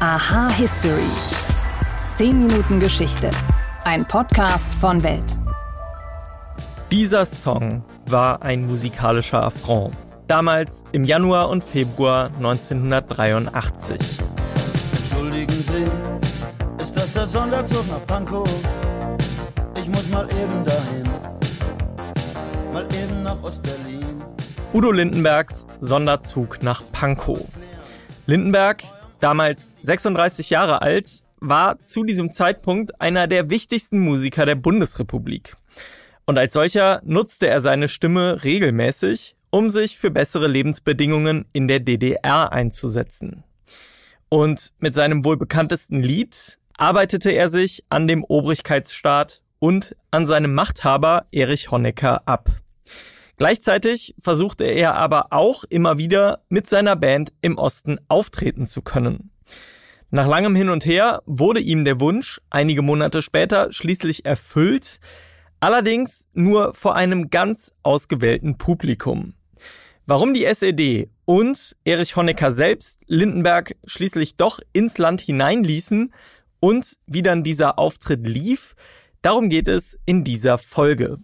Aha History. 10 Minuten Geschichte. Ein Podcast von Welt. Dieser Song war ein musikalischer Affront. Damals im Januar und Februar 1983. Entschuldigen Sie, ist das der Sonderzug nach Pankow? Ich muss mal eben dahin, mal eben nach Ostberlin. Udo Lindenbergs Sonderzug nach Pankow. Lindenberg, damals 36 Jahre alt, war zu diesem Zeitpunkt einer der wichtigsten Musiker der Bundesrepublik. Und als solcher nutzte er seine Stimme regelmäßig, um sich für bessere Lebensbedingungen in der DDR einzusetzen. Und mit seinem wohl bekanntesten Lied arbeitete er sich an dem Obrigkeitsstaat und an seinem Machthaber Erich Honecker ab. Gleichzeitig versuchte er aber auch immer wieder mit seiner Band im Osten auftreten zu können. Nach langem Hin und Her wurde ihm der Wunsch einige Monate später schließlich erfüllt, allerdings nur vor einem ganz ausgewählten Publikum. Warum die SED und Erich Honecker selbst Lindenberg schließlich doch ins Land hineinließen und wie dann dieser Auftritt lief, darum geht es in dieser Folge.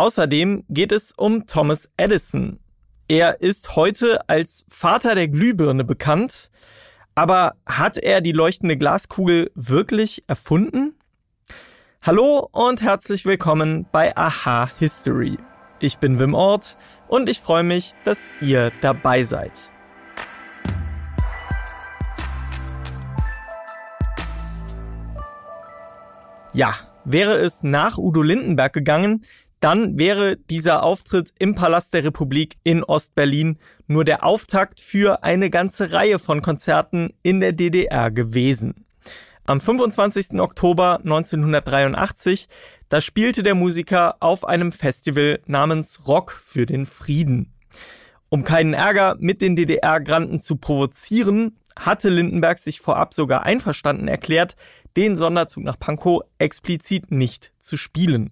Außerdem geht es um Thomas Edison. Er ist heute als Vater der Glühbirne bekannt, aber hat er die leuchtende Glaskugel wirklich erfunden? Hallo und herzlich willkommen bei Aha History. Ich bin Wim Ort und ich freue mich, dass ihr dabei seid. Ja, wäre es nach Udo Lindenberg gegangen, dann wäre dieser Auftritt im Palast der Republik in Ostberlin nur der Auftakt für eine ganze Reihe von Konzerten in der DDR gewesen. Am 25. Oktober 1983, da spielte der Musiker auf einem Festival namens Rock für den Frieden. Um keinen Ärger mit den DDR-Granten zu provozieren, hatte Lindenberg sich vorab sogar einverstanden erklärt, den Sonderzug nach Pankow explizit nicht zu spielen.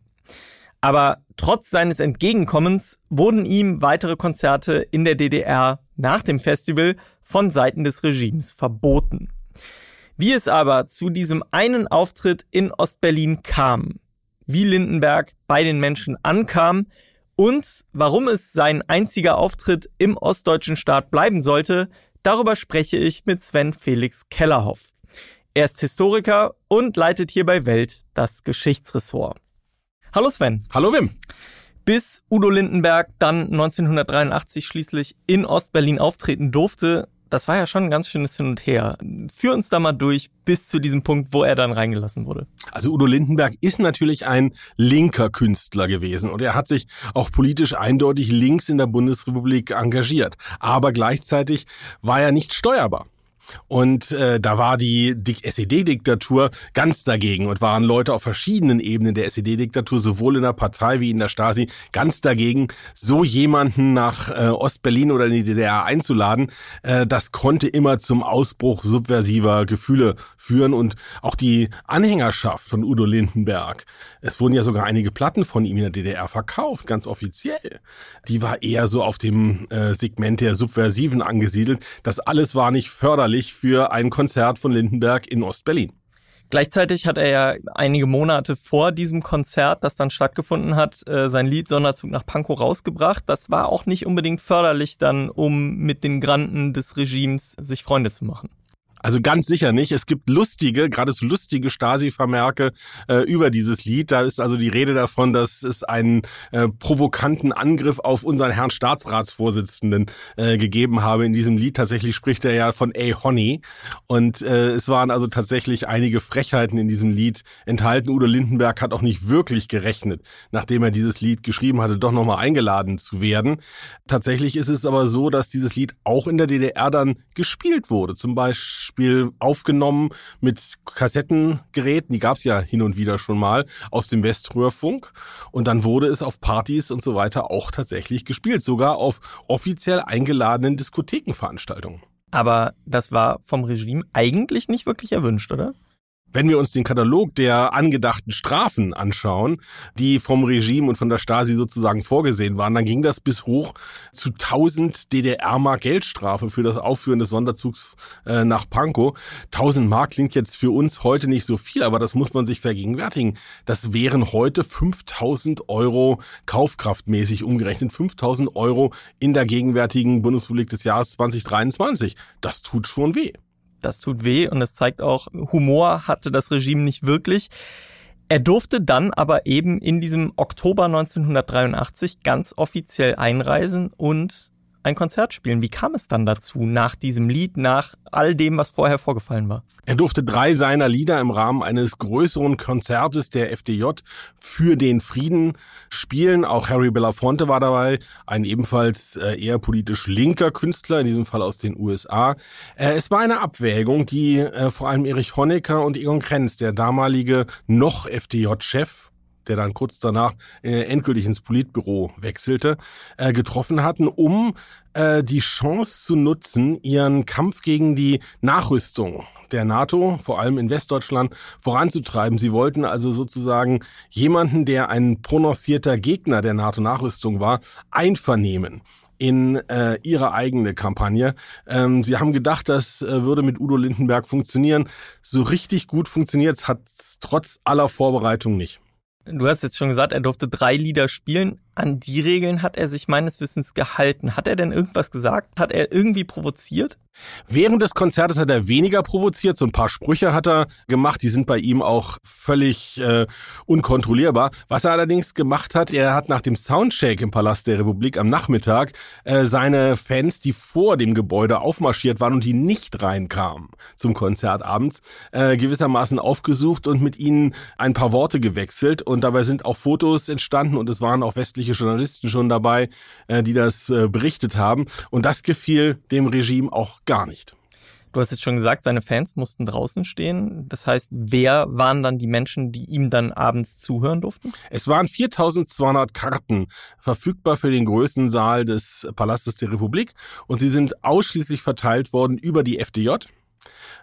Aber trotz seines Entgegenkommens wurden ihm weitere Konzerte in der DDR nach dem Festival von Seiten des Regimes verboten. Wie es aber zu diesem einen Auftritt in Ostberlin kam, wie Lindenberg bei den Menschen ankam und warum es sein einziger Auftritt im ostdeutschen Staat bleiben sollte, darüber spreche ich mit Sven Felix Kellerhoff. Er ist Historiker und leitet hier bei Welt das Geschichtsressort. Hallo Sven. Hallo Wim. Bis Udo Lindenberg dann 1983 schließlich in Ostberlin auftreten durfte, das war ja schon ein ganz schönes Hin und Her. Führ uns da mal durch bis zu diesem Punkt, wo er dann reingelassen wurde. Also Udo Lindenberg ist natürlich ein linker Künstler gewesen und er hat sich auch politisch eindeutig links in der Bundesrepublik engagiert. Aber gleichzeitig war er nicht steuerbar. Und äh, da war die SED-Diktatur ganz dagegen und waren Leute auf verschiedenen Ebenen der SED-Diktatur, sowohl in der Partei wie in der Stasi, ganz dagegen, so jemanden nach äh, Ostberlin oder in die DDR einzuladen. Äh, das konnte immer zum Ausbruch subversiver Gefühle führen und auch die Anhängerschaft von Udo Lindenberg. Es wurden ja sogar einige Platten von ihm in der DDR verkauft, ganz offiziell. Die war eher so auf dem äh, Segment der Subversiven angesiedelt. Das alles war nicht förderlich jährlich für ein Konzert von Lindenberg in Ostberlin. Gleichzeitig hat er ja einige Monate vor diesem Konzert, das dann stattgefunden hat, äh, sein Lied Sonderzug nach Pankow rausgebracht. Das war auch nicht unbedingt förderlich dann, um mit den Granten des Regimes sich Freunde zu machen. Also ganz sicher nicht. Es gibt lustige, gerade so lustige Stasi-Vermerke äh, über dieses Lied. Da ist also die Rede davon, dass es einen äh, provokanten Angriff auf unseren Herrn Staatsratsvorsitzenden äh, gegeben habe in diesem Lied. Tatsächlich spricht er ja von A. Honey. Und äh, es waren also tatsächlich einige Frechheiten in diesem Lied enthalten. Udo Lindenberg hat auch nicht wirklich gerechnet, nachdem er dieses Lied geschrieben hatte, doch nochmal eingeladen zu werden. Tatsächlich ist es aber so, dass dieses Lied auch in der DDR dann gespielt wurde. Zum Beispiel Beispiel aufgenommen mit Kassettengeräten, die gab es ja hin und wieder schon mal, aus dem Weströhrfunk. Und dann wurde es auf Partys und so weiter auch tatsächlich gespielt, sogar auf offiziell eingeladenen Diskothekenveranstaltungen. Aber das war vom Regime eigentlich nicht wirklich erwünscht, oder? Wenn wir uns den Katalog der angedachten Strafen anschauen, die vom Regime und von der Stasi sozusagen vorgesehen waren, dann ging das bis hoch zu 1000 DDR-Mark Geldstrafe für das Aufführen des Sonderzugs äh, nach Pankow. 1000 Mark klingt jetzt für uns heute nicht so viel, aber das muss man sich vergegenwärtigen. Das wären heute 5000 Euro kaufkraftmäßig umgerechnet. 5000 Euro in der gegenwärtigen Bundesrepublik des Jahres 2023. Das tut schon weh das tut weh und es zeigt auch, Humor hatte das Regime nicht wirklich. Er durfte dann aber eben in diesem Oktober 1983 ganz offiziell einreisen und ein Konzert spielen. Wie kam es dann dazu, nach diesem Lied, nach all dem, was vorher vorgefallen war? Er durfte drei seiner Lieder im Rahmen eines größeren Konzertes der FDJ für den Frieden spielen. Auch Harry Belafonte war dabei, ein ebenfalls äh, eher politisch linker Künstler, in diesem Fall aus den USA. Äh, es war eine Abwägung, die äh, vor allem Erich Honecker und Egon Krenz, der damalige noch FDJ-Chef, der dann kurz danach äh, endgültig ins Politbüro wechselte, äh, getroffen hatten, um äh, die Chance zu nutzen, ihren Kampf gegen die Nachrüstung der NATO, vor allem in Westdeutschland, voranzutreiben. Sie wollten also sozusagen jemanden, der ein prononcierter Gegner der NATO-Nachrüstung war, einvernehmen in äh, ihre eigene Kampagne. Ähm, sie haben gedacht, das äh, würde mit Udo Lindenberg funktionieren. So richtig gut funktioniert hat es trotz aller Vorbereitung nicht. Du hast jetzt schon gesagt, er durfte drei Lieder spielen. An die Regeln hat er sich meines Wissens gehalten. Hat er denn irgendwas gesagt? Hat er irgendwie provoziert? Während des Konzertes hat er weniger provoziert, so ein paar Sprüche hat er gemacht, die sind bei ihm auch völlig äh, unkontrollierbar. Was er allerdings gemacht hat, er hat nach dem Soundcheck im Palast der Republik am Nachmittag äh, seine Fans, die vor dem Gebäude aufmarschiert waren und die nicht reinkamen zum Konzert abends, äh, gewissermaßen aufgesucht und mit ihnen ein paar Worte gewechselt und dabei sind auch Fotos entstanden und es waren auch westliche Journalisten schon dabei, äh, die das äh, berichtet haben und das gefiel dem Regime auch gar nicht. Du hast jetzt schon gesagt, seine Fans mussten draußen stehen. Das heißt, wer waren dann die Menschen, die ihm dann abends zuhören durften? Es waren 4200 Karten verfügbar für den größten Saal des Palastes der Republik und sie sind ausschließlich verteilt worden über die FDJ.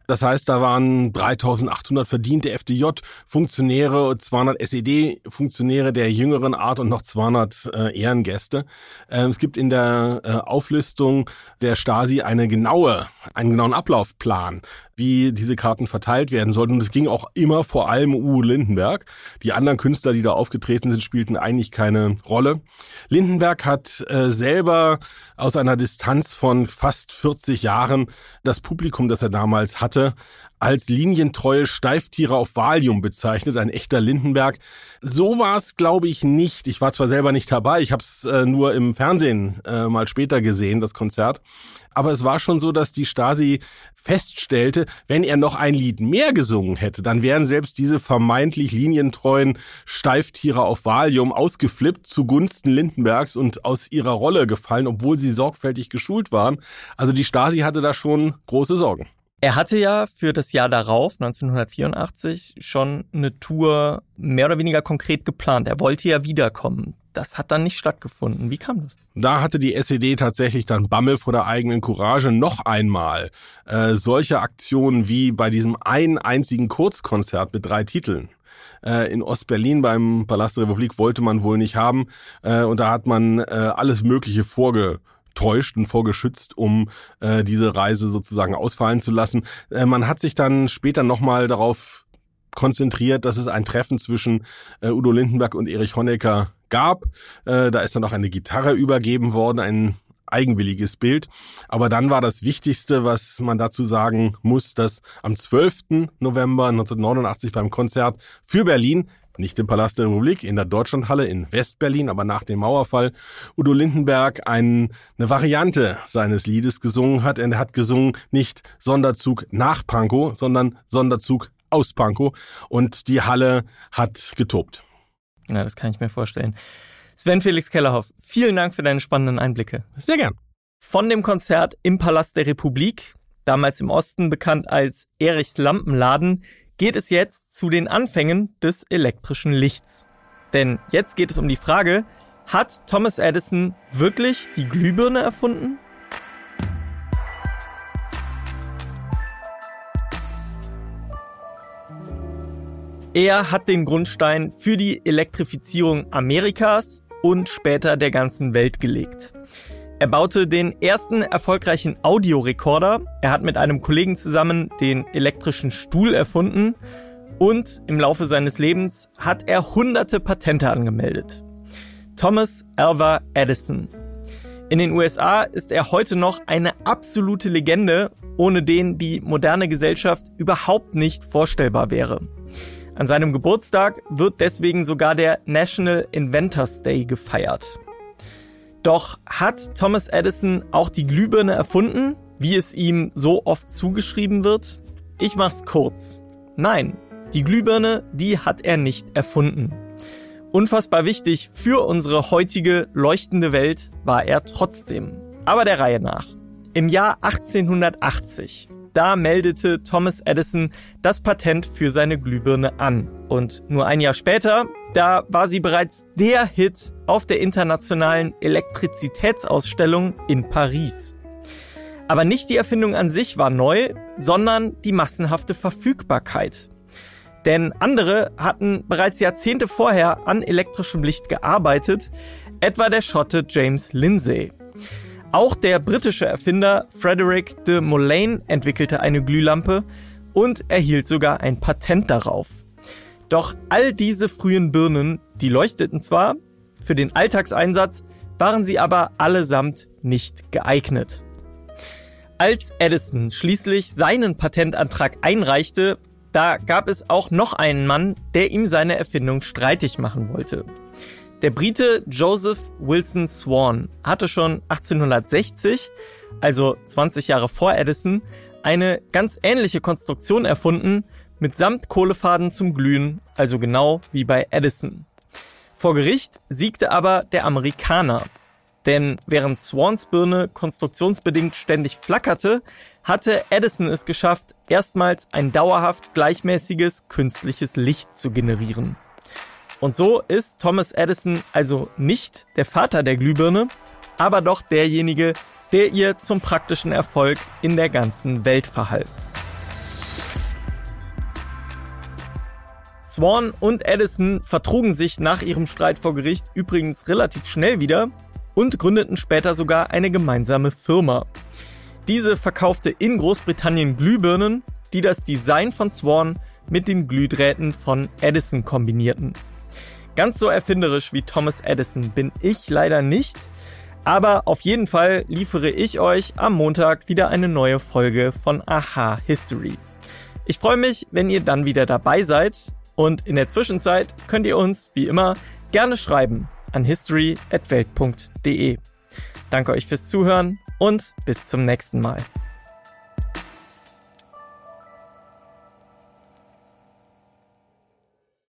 Das heißt, da waren 3800 verdiente FDJ-Funktionäre, 200 SED-Funktionäre der jüngeren Art und noch 200 äh, Ehrengäste. Äh, es gibt in der äh, Auflistung der Stasi eine genaue, einen genauen Ablaufplan, wie diese Karten verteilt werden sollten. Und es ging auch immer vor allem Uwe Lindenberg. Die anderen Künstler, die da aufgetreten sind, spielten eigentlich keine Rolle. Lindenberg hat äh, selber aus einer Distanz von fast 40 Jahren das Publikum, das er damals hatte, hatte, als linientreue Steiftiere auf Valium bezeichnet, ein echter Lindenberg. So war es, glaube ich, nicht. Ich war zwar selber nicht dabei, ich habe es äh, nur im Fernsehen äh, mal später gesehen, das Konzert. Aber es war schon so, dass die Stasi feststellte, wenn er noch ein Lied mehr gesungen hätte, dann wären selbst diese vermeintlich linientreuen Steiftiere auf Valium ausgeflippt zugunsten Lindenbergs und aus ihrer Rolle gefallen, obwohl sie sorgfältig geschult waren. Also die Stasi hatte da schon große Sorgen. Er hatte ja für das Jahr darauf, 1984, schon eine Tour mehr oder weniger konkret geplant. Er wollte ja wiederkommen. Das hat dann nicht stattgefunden. Wie kam das? Da hatte die SED tatsächlich dann Bammel vor der eigenen Courage noch einmal äh, solche Aktionen wie bei diesem einen einzigen Kurzkonzert mit drei Titeln äh, in Ostberlin beim Palast der Republik wollte man wohl nicht haben. Äh, und da hat man äh, alles Mögliche vorge täuscht und vorgeschützt, um äh, diese Reise sozusagen ausfallen zu lassen. Äh, man hat sich dann später nochmal darauf konzentriert, dass es ein Treffen zwischen äh, Udo Lindenberg und Erich Honecker gab. Äh, da ist dann auch eine Gitarre übergeben worden, ein eigenwilliges Bild. Aber dann war das Wichtigste, was man dazu sagen muss, dass am 12. November 1989 beim Konzert für Berlin nicht im Palast der Republik, in der Deutschlandhalle in Westberlin, aber nach dem Mauerfall, Udo Lindenberg ein, eine Variante seines Liedes gesungen hat. Er hat gesungen nicht Sonderzug nach Pankow, sondern Sonderzug aus Pankow und die Halle hat getobt. Ja, das kann ich mir vorstellen. Sven Felix Kellerhoff, vielen Dank für deine spannenden Einblicke. Sehr gern. Von dem Konzert im Palast der Republik, damals im Osten bekannt als Erichs Lampenladen, geht es jetzt zu den Anfängen des elektrischen Lichts. Denn jetzt geht es um die Frage, hat Thomas Edison wirklich die Glühbirne erfunden? Er hat den Grundstein für die Elektrifizierung Amerikas und später der ganzen Welt gelegt. Er baute den ersten erfolgreichen Audiorekorder. Er hat mit einem Kollegen zusammen den elektrischen Stuhl erfunden und im Laufe seines Lebens hat er hunderte Patente angemeldet. Thomas Alva Edison. In den USA ist er heute noch eine absolute Legende, ohne den die moderne Gesellschaft überhaupt nicht vorstellbar wäre. An seinem Geburtstag wird deswegen sogar der National Inventors Day gefeiert. Doch hat Thomas Edison auch die Glühbirne erfunden, wie es ihm so oft zugeschrieben wird? Ich mach's kurz. Nein, die Glühbirne, die hat er nicht erfunden. Unfassbar wichtig für unsere heutige leuchtende Welt war er trotzdem. Aber der Reihe nach. Im Jahr 1880, da meldete Thomas Edison das Patent für seine Glühbirne an. Und nur ein Jahr später, da war sie bereits der Hit auf der internationalen Elektrizitätsausstellung in Paris. Aber nicht die Erfindung an sich war neu, sondern die massenhafte Verfügbarkeit. Denn andere hatten bereits Jahrzehnte vorher an elektrischem Licht gearbeitet, etwa der Schotte James Lindsay. Auch der britische Erfinder Frederick de Molane entwickelte eine Glühlampe und erhielt sogar ein Patent darauf. Doch all diese frühen Birnen, die leuchteten zwar, für den Alltagseinsatz waren sie aber allesamt nicht geeignet. Als Edison schließlich seinen Patentantrag einreichte, da gab es auch noch einen Mann, der ihm seine Erfindung streitig machen wollte. Der Brite Joseph Wilson Swan hatte schon 1860, also 20 Jahre vor Edison, eine ganz ähnliche Konstruktion erfunden, mitsamt Kohlefaden zum Glühen, also genau wie bei Edison. Vor Gericht siegte aber der Amerikaner, denn während Swans Birne konstruktionsbedingt ständig flackerte, hatte Edison es geschafft, erstmals ein dauerhaft gleichmäßiges künstliches Licht zu generieren. Und so ist Thomas Edison also nicht der Vater der Glühbirne, aber doch derjenige, der ihr zum praktischen Erfolg in der ganzen Welt verhalf. Swan und Edison vertrugen sich nach ihrem Streit vor Gericht übrigens relativ schnell wieder und gründeten später sogar eine gemeinsame Firma. Diese verkaufte in Großbritannien Glühbirnen, die das Design von Swan mit den Glühdrähten von Edison kombinierten. Ganz so erfinderisch wie Thomas Edison bin ich leider nicht, aber auf jeden Fall liefere ich euch am Montag wieder eine neue Folge von Aha History. Ich freue mich, wenn ihr dann wieder dabei seid und in der Zwischenzeit könnt ihr uns, wie immer, gerne schreiben an history.welt.de. Danke euch fürs Zuhören und bis zum nächsten Mal.